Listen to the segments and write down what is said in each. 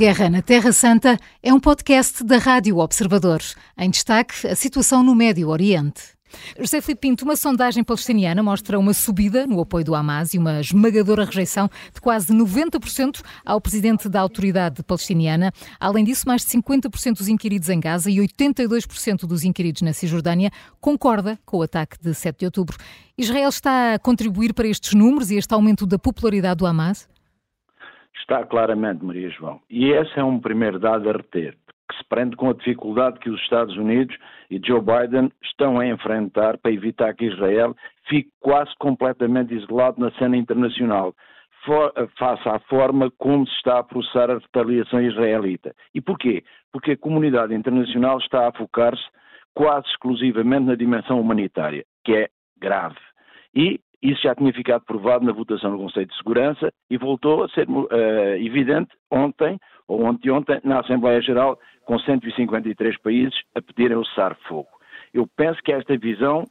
Guerra na Terra Santa é um podcast da Rádio Observador. Em destaque, a situação no Médio Oriente. José Filipe Pinto, uma sondagem palestiniana mostra uma subida no apoio do Hamas e uma esmagadora rejeição de quase 90% ao presidente da autoridade palestiniana. Além disso, mais de 50% dos inquiridos em Gaza e 82% dos inquiridos na Cisjordânia concorda com o ataque de 7 de outubro. Israel está a contribuir para estes números e este aumento da popularidade do Hamas? Está claramente, Maria João. E esse é um primeiro dado a reter que se prende com a dificuldade que os Estados Unidos e Joe Biden estão a enfrentar para evitar que Israel fique quase completamente isolado na cena internacional, face à forma como se está a processar a retaliação israelita. E porquê? Porque a comunidade internacional está a focar-se quase exclusivamente na dimensão humanitária, que é grave. E isso já tinha ficado provado na votação no Conselho de Segurança e voltou a ser uh, evidente ontem, ou ontem, na Assembleia Geral, com 153 países a pedirem o cessar-fogo. Eu penso que esta visão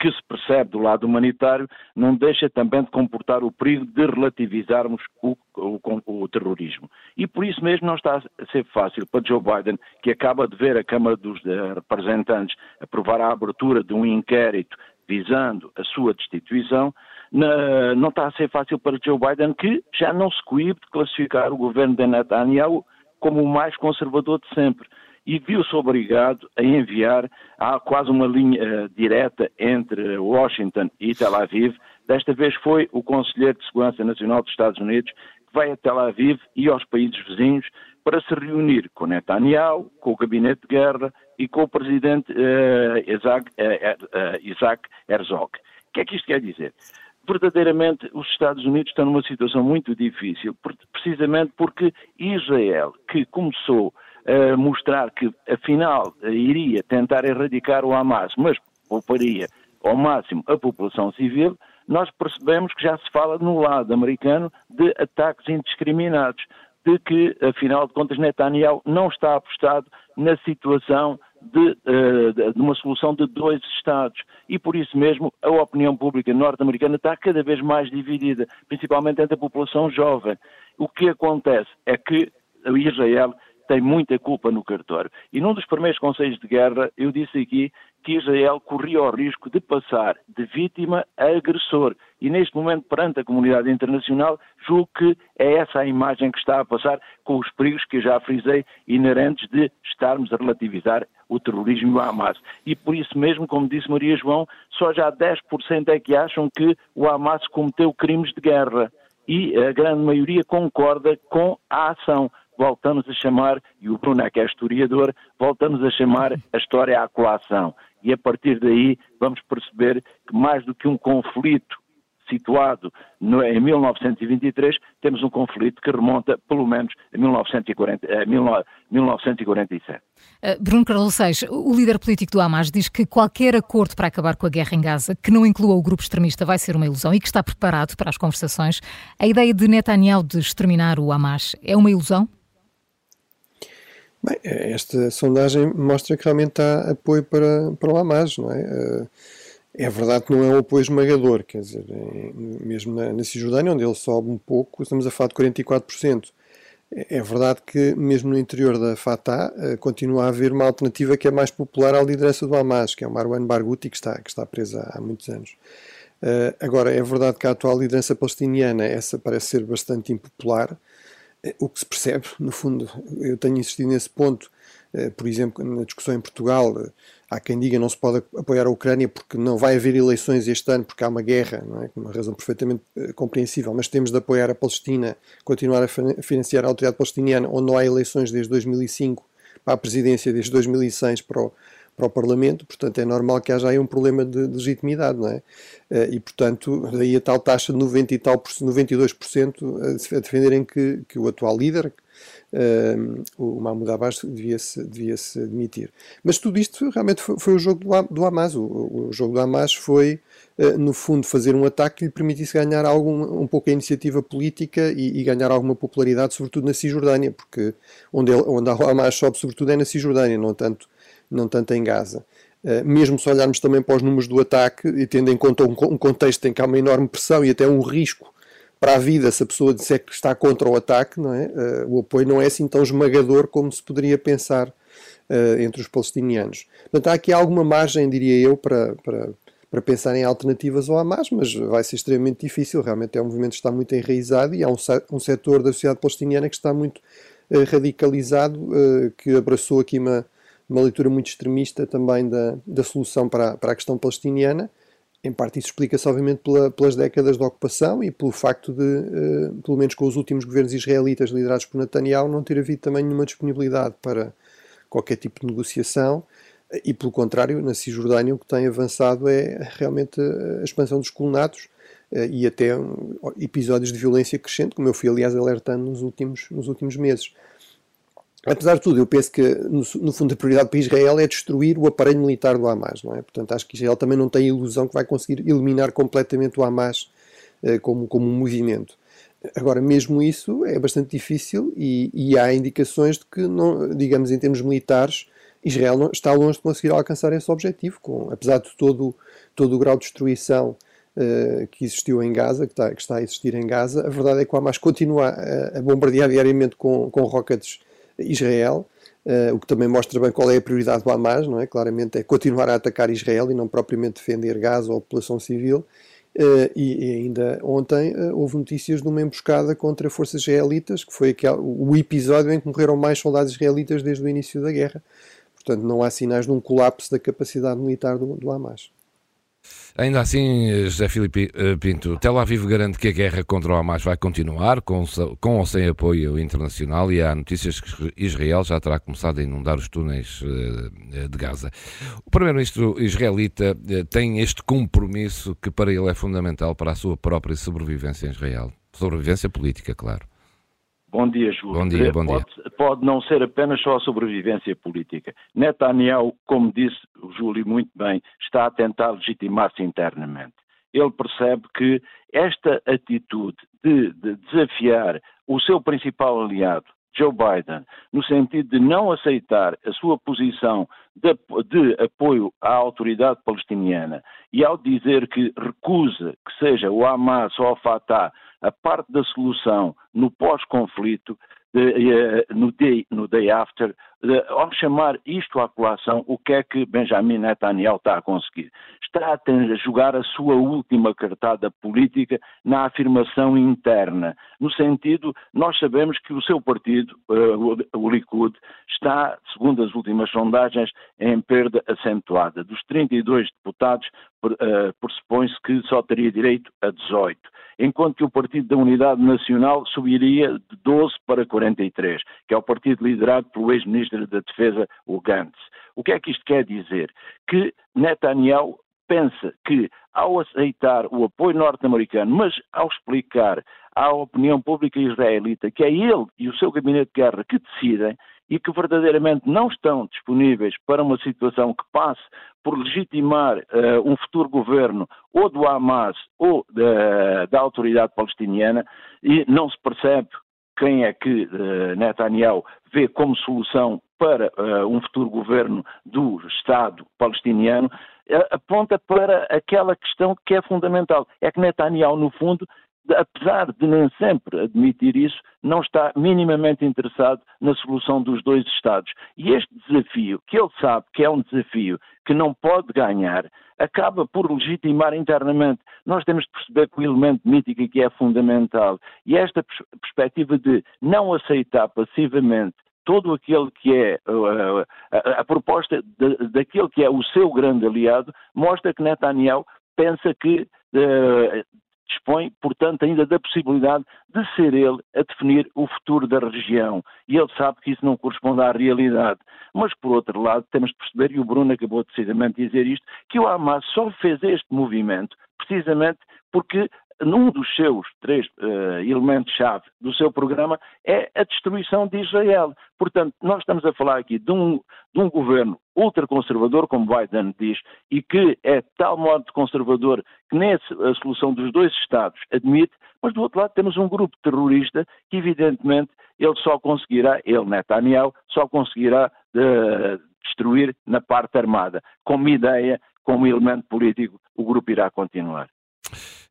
que se percebe do lado humanitário não deixa também de comportar o perigo de relativizarmos o, o, o, terrorismo. E por isso mesmo não está a ser fácil para Joe Biden, que acaba de ver a Câmara dos eh, Representantes aprovar a abertura de um inquérito visando a sua destituição, não está a ser fácil para Joe Biden, que já não se coíbe de classificar o governo de Netanyahu como o mais conservador de sempre. E viu-se obrigado a enviar, há quase uma linha uh, direta entre Washington e Tel Aviv. Desta vez foi o Conselheiro de Segurança Nacional dos Estados Unidos que vai a Tel Aviv e aos países vizinhos para se reunir com Netanyahu, com o Gabinete de Guerra e com o Presidente uh, Isaac, uh, Isaac Herzog. O que é que isto quer dizer? verdadeiramente os Estados Unidos estão numa situação muito difícil, precisamente porque Israel, que começou a mostrar que afinal iria tentar erradicar o Hamas, mas pouparia ao máximo a população civil, nós percebemos que já se fala no lado americano de ataques indiscriminados, de que, afinal de contas, Netanyahu não está apostado na situação de, de, uma solução de dois Estados. E por isso mesmo a opinião pública norte-americana está cada vez mais dividida, principalmente entre a população jovem. O que acontece é que Israel tem muita culpa no cartório. E num dos primeiros conselhos de guerra, eu disse aqui que Israel corria o risco de passar de vítima a agressor. E neste momento, perante a comunidade internacional, julgo que é essa a imagem que está a passar, com os perigos que já frisei, inerentes de estarmos a relativizar o terrorismo e o Hamas. E por isso mesmo, como disse Maria João, só já 10% é que acham que o Hamas cometeu crimes de guerra. E a grande maioria concorda com a ação voltamos a chamar, e o Bruno é que é historiador, voltamos a chamar a história à coação. E a partir daí vamos perceber que mais do que um conflito situado no, em 1923, temos um conflito que remonta pelo menos a, 1940, a 1947. Uh, Bruno Carlos Seix, o líder político do Hamas diz que qualquer acordo para acabar com a guerra em Gaza que não inclua o grupo extremista vai ser uma ilusão e que está preparado para as conversações. A ideia de Netanyahu de exterminar o Hamas é uma ilusão? Bem, esta sondagem mostra que realmente há apoio para, para o Hamas, não é? Eh, é verdade que não é um apoio esmagador, quer dizer, mesmo na, na Cisjordânia, onde ele sobe um pouco, estamos a falar de 44%. É, é verdade que, mesmo no interior da Fatah, eh, continua a haver uma alternativa que é mais popular à liderança do Hamas, que é o Marwan Barghouti, que está, que está presa há muitos anos. Uh, agora, é verdade que a atual liderança palestiniana essa parece ser bastante impopular, o que se percebe, no fundo, eu tenho insistido nesse ponto, eh, por exemplo, na discussão em Portugal, eh, há quem diga não se pode apoiar a Ucrânia porque não vai haver eleições este ano, porque há uma guerra, não é? uma razão perfeitamente eh, compreensível, mas temos de apoiar a Palestina, continuar a financiar a autoridade palestiniana, onde não há eleições desde 2005 para a presidência, desde 2006 para o, para o Parlamento, portanto é normal que haja aí um problema de, de legitimidade, não é? Eh, e portanto, daí a tal taxa de 90 e tal, 92% a defenderem que, que o atual líder, uh, o Mahmoud Abbas, devia-se devia -se admitir. Mas tudo isto realmente foi, foi o jogo do, do Hamas. O, o, jogo do Hamas foi, uh, no fundo, fazer um ataque que lhe permitisse ganhar algum, um pouco a iniciativa política e, e, ganhar alguma popularidade, sobretudo na Cisjordânia, porque onde, ele, onde a Hamas sobe, sobretudo, é na Cisjordânia, não tanto não tanto em Gaza. Uh, mesmo se olharmos também para os números do ataque e tendo em conta um, contexto em que há uma enorme pressão e até um risco para a vida, se a pessoa disser que está contra o ataque, não é? Uh, o apoio não é assim tão esmagador como se poderia pensar uh, entre os palestinianos. Portanto, há aqui alguma margem, diria eu, para, para, para pensar em alternativas ao Hamas, mas vai ser extremamente difícil. Realmente é um movimento que está muito enraizado e há um, um setor da sociedade palestiniana que está muito radicalizado, que abraçou aqui uma, uma leitura muito extremista também da, da solução para, para a questão palestiniana em parte isso explica-se obviamente pela, pelas décadas de ocupação e pelo facto de, uh, pelo menos com os últimos governos israelitas liderados por Netanyahu, não ter havido também nenhuma disponibilidade para qualquer tipo de negociação e pelo contrário, na Cisjordânia o que tem avançado é realmente a expansão dos colonatos uh, e até um, episódios de violência crescente, como eu fui aliás alertando nos últimos, nos últimos meses. Apesar de tudo, eu penso que, no, no, fundo, a prioridade para Israel é destruir o aparelho militar do Hamas, não é? Portanto, acho que Israel também não tem a ilusão que vai conseguir eliminar completamente o Hamas eh, como, como um movimento. Agora, mesmo isso é bastante difícil e, e, há indicações de que, não, digamos, em termos militares, Israel não, está longe de conseguir alcançar esse objetivo, com, apesar de todo, todo o grau de destruição uh, que existiu em Gaza, que está, que está, a existir em Gaza. A verdade é que o Hamas continua a, a bombardear diariamente com, com rockets Israel, uh, o que também mostra bem qual é a prioridade do Hamas, não é? Claramente é continuar a atacar Israel e não propriamente defender Gaza ou a população civil. Uh, e, e, ainda ontem uh, houve notícias de uma emboscada contra forças israelitas, que foi o episódio em que morreram mais soldados israelitas desde o início da guerra. Portanto, não há sinais de um colapso da capacidade militar do, do Hamas. Ainda assim, José Filipe eh, Pinto, Tel Aviv garante que a guerra contra o Hamas vai continuar, com, com ou sem apoio internacional, e há notícias que Israel já terá começado a inundar os túneis eh, de Gaza. O primeiro-ministro israelita eh, tem este compromisso que para ele é fundamental para a sua própria sobrevivência em Israel. Sobrevivência política, claro. Bom dia, Júlio. Bom dia, bom pode, dia. Pode não ser apenas só a sobrevivência política. Netanyahu, como disse o Júlio muito bem, está a tentar legitimar-se internamente. Ele percebe que esta atitude de, de desafiar o seu principal aliado, Joe Biden, no sentido de não aceitar a sua posição de, de, apoio à autoridade palestiniana e ao dizer que recusa que seja o Hamas ou o Fatah a parte da solução no pós-conflito, eh, no day, no day after, ao chamar isto à colação, o que é que Benjamin Netanyahu está a conseguir? Está a jogar a sua última cartada política na afirmação interna, no sentido, nós sabemos que o seu partido, eh, o Likud, está, segundo as últimas sondagens, em perda acentuada. Dos 32 deputados, uh, pressupõe-se que só teria direito a 18, enquanto que o Partido da Unidade Nacional subiria de 12 para 43, que é o partido liderado pelo ex-ministro da Defesa, o Gantz. O que é que isto quer dizer? Que Netanyahu pensa que, ao aceitar o apoio norte-americano, mas ao explicar à opinião pública israelita que é ele e o seu gabinete de guerra que decidem, e que verdadeiramente não estão disponíveis para uma situação que passe por legitimar uh, um futuro governo ou do Hamas ou da, da autoridade palestiniana e não se percebe quem é que uh, Netanyahu vê como solução para uh, um futuro governo do Estado palestiniano, aponta para aquela questão que é fundamental. É que Netanyahu, no fundo, apesar de nem sempre admitir isso, não está minimamente interessado na solução dos dois Estados. E este desafio, que ele sabe que é um desafio que não pode ganhar, acaba por legitimar internamente. Nós temos de perceber que o elemento mítico aqui é fundamental. E esta perspectiva de não aceitar passivamente todo aquele que é uh, a, a, proposta de, daquele que é o seu grande aliado, mostra que Netanyahu pensa que uh, dispõe, portanto, ainda da possibilidade de ser ele a definir o futuro da região. E ele sabe que isso não corresponde à realidade. Mas, por outro lado, temos de perceber, e o Bruno acabou decididamente de dizer isto, que o Hamas só fez este movimento precisamente porque num dos seus três uh, elementos-chave do seu programa é a destruição de Israel. Portanto, nós estamos a falar aqui de um, de um governo ultraconservador, como Biden diz, e que é tal modo conservador que nem a solução dos dois Estados admite, mas do outro lado temos um grupo terrorista que, evidentemente, ele só conseguirá, ele, Netanyahu, só conseguirá uh, destruir na parte armada. Como ideia, como elemento político, o grupo irá continuar.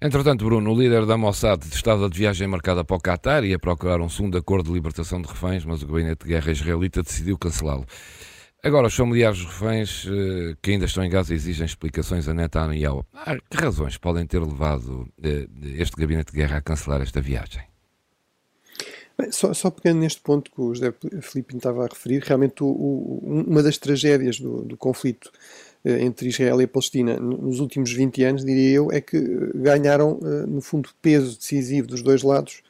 Entretanto, Bruno, o líder da Mossad estava de viagem marcada para o Qatar e a procurar um segundo acordo de libertação de reféns, mas o gabinete de guerra israelita decidiu cancelá-lo. Agora, os familiares dos reféns eh, que ainda estão em Gaza exigem explicações a Netanyahu. Ah, que razões podem ter levado eh, este gabinete de guerra a cancelar esta viagem? Bem, só, só pegando neste ponto que o José Filipe estava a referir, realmente o, o, uma das tragédias do, do conflito entre Israel e a Palestina nos últimos 20 anos, diria eu, é que ganharam, no fundo, peso decisivo dos dois lados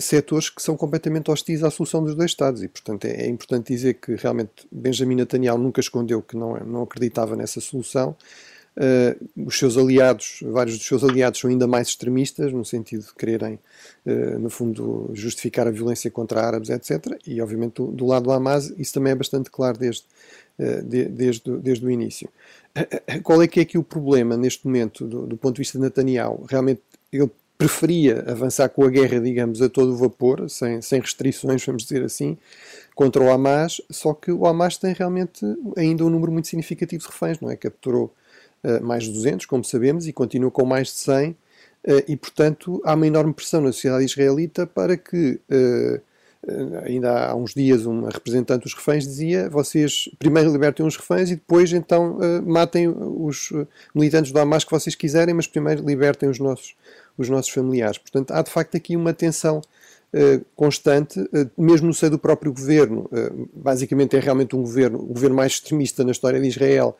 setores que são completamente hostis à solução dos dois Estados. E, portanto, é, é, importante dizer que realmente Benjamin Netanyahu nunca escondeu que não, não acreditava nessa solução. Uh, os seus aliados, vários dos seus aliados são ainda mais extremistas, no sentido de quererem, uh, no fundo, justificar a violência contra árabes, etc. E, obviamente, do, do lado do Hamas, isso também é bastante claro desde, de, desde, desde o início. Qual é que é aqui o problema neste momento, do, do ponto de vista de Netanyahu? Realmente, ele preferia avançar com a guerra, digamos, a todo vapor, sem, sem restrições, vamos dizer assim, contra o Hamas, só que o Hamas tem realmente ainda um número muito significativo de reféns, não é? Capturou uh, mais de 200, como sabemos, e continua com mais de 100, uh, eh, e portanto há uma enorme pressão na sociedade israelita para que. Uh, ainda há uns dias uma representante dos reféns dizia vocês primeiro libertem os reféns e depois então matem os militantes do Hamas que vocês quiserem, mas primeiro libertem os nossos os nossos familiares. Portanto, há de facto aqui uma tensão constante, uh, mesmo no seio do próprio governo. Uh, basicamente é realmente um governo, o governo mais extremista na história de Israel,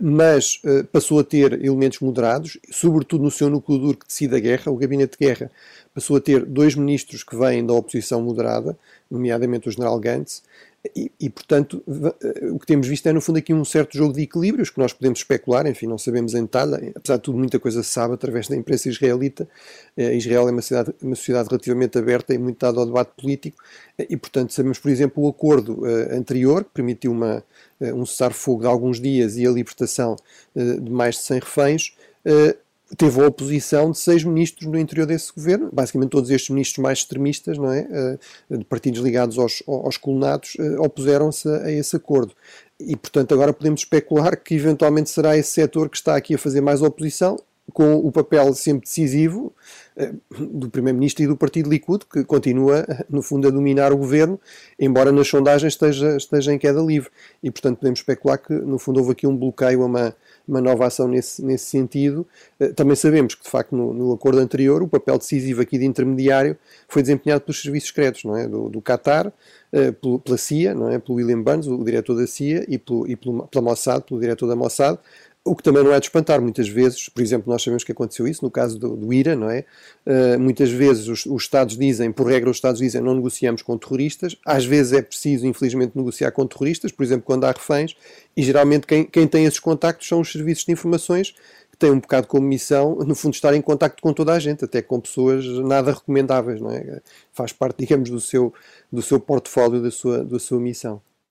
mas passou a ter elementos moderados, sobretudo no seu núcleo duro que decide a guerra, o gabinete de guerra passou a ter dois ministros que vêm da oposição moderada, nomeadamente o general Gantz, e, e, portanto, o que temos visto é, no fundo, aqui um certo jogo de equilíbrios que nós podemos especular, enfim, não sabemos em detalhe, apesar de tudo, muita coisa se sabe através da imprensa israelita. Eh, Israel é uma sociedade, uma sociedade relativamente aberta e muito dada ao debate político, eh, e, portanto, sabemos, por exemplo, o acordo anterior, que permitiu uma, um cessar-fogo de alguns dias e a libertação de mais de 100 reféns teve a oposição de seis ministros no interior desse governo, basicamente todos estes ministros mais extremistas, não é, eh, de partidos ligados aos, aos colonatos, eh, opuseram-se a esse acordo. E, portanto, agora podemos especular que eventualmente será esse setor que está aqui a fazer mais oposição, com o papel sempre decisivo eh, do Primeiro-Ministro e do Partido Likud, que continua, no fundo, a dominar o governo, embora nas sondagens esteja, esteja em queda livre. E, portanto, podemos especular que, no fundo, houve aqui um bloqueio a uma, uma nova ação nesse, nesse sentido. Eh, também sabemos que, de facto, no, no, acordo anterior, o papel decisivo aqui de intermediário foi desempenhado pelos serviços secretos, não é? Do, do Qatar, eh, pela CIA, não é? Pelo William Burns, o diretor da CIA, e, pelo, e pelo, pela Mossad, pelo diretor da Mossad, o que também não é de espantar, muitas vezes, por exemplo, nós sabemos que aconteceu isso no caso do, do IRA, não é? Uh, muitas vezes os, os, Estados dizem, por regra, os Estados dizem não negociamos com terroristas, às vezes é preciso, infelizmente, negociar com terroristas, por exemplo, quando há reféns, e geralmente quem, quem tem esses contactos são os serviços de informações que têm um bocado como missão, no fundo, estar em contacto com toda a gente, até com pessoas nada recomendáveis, não é? Faz parte, digamos, do seu, do seu portfólio, da sua, da sua missão.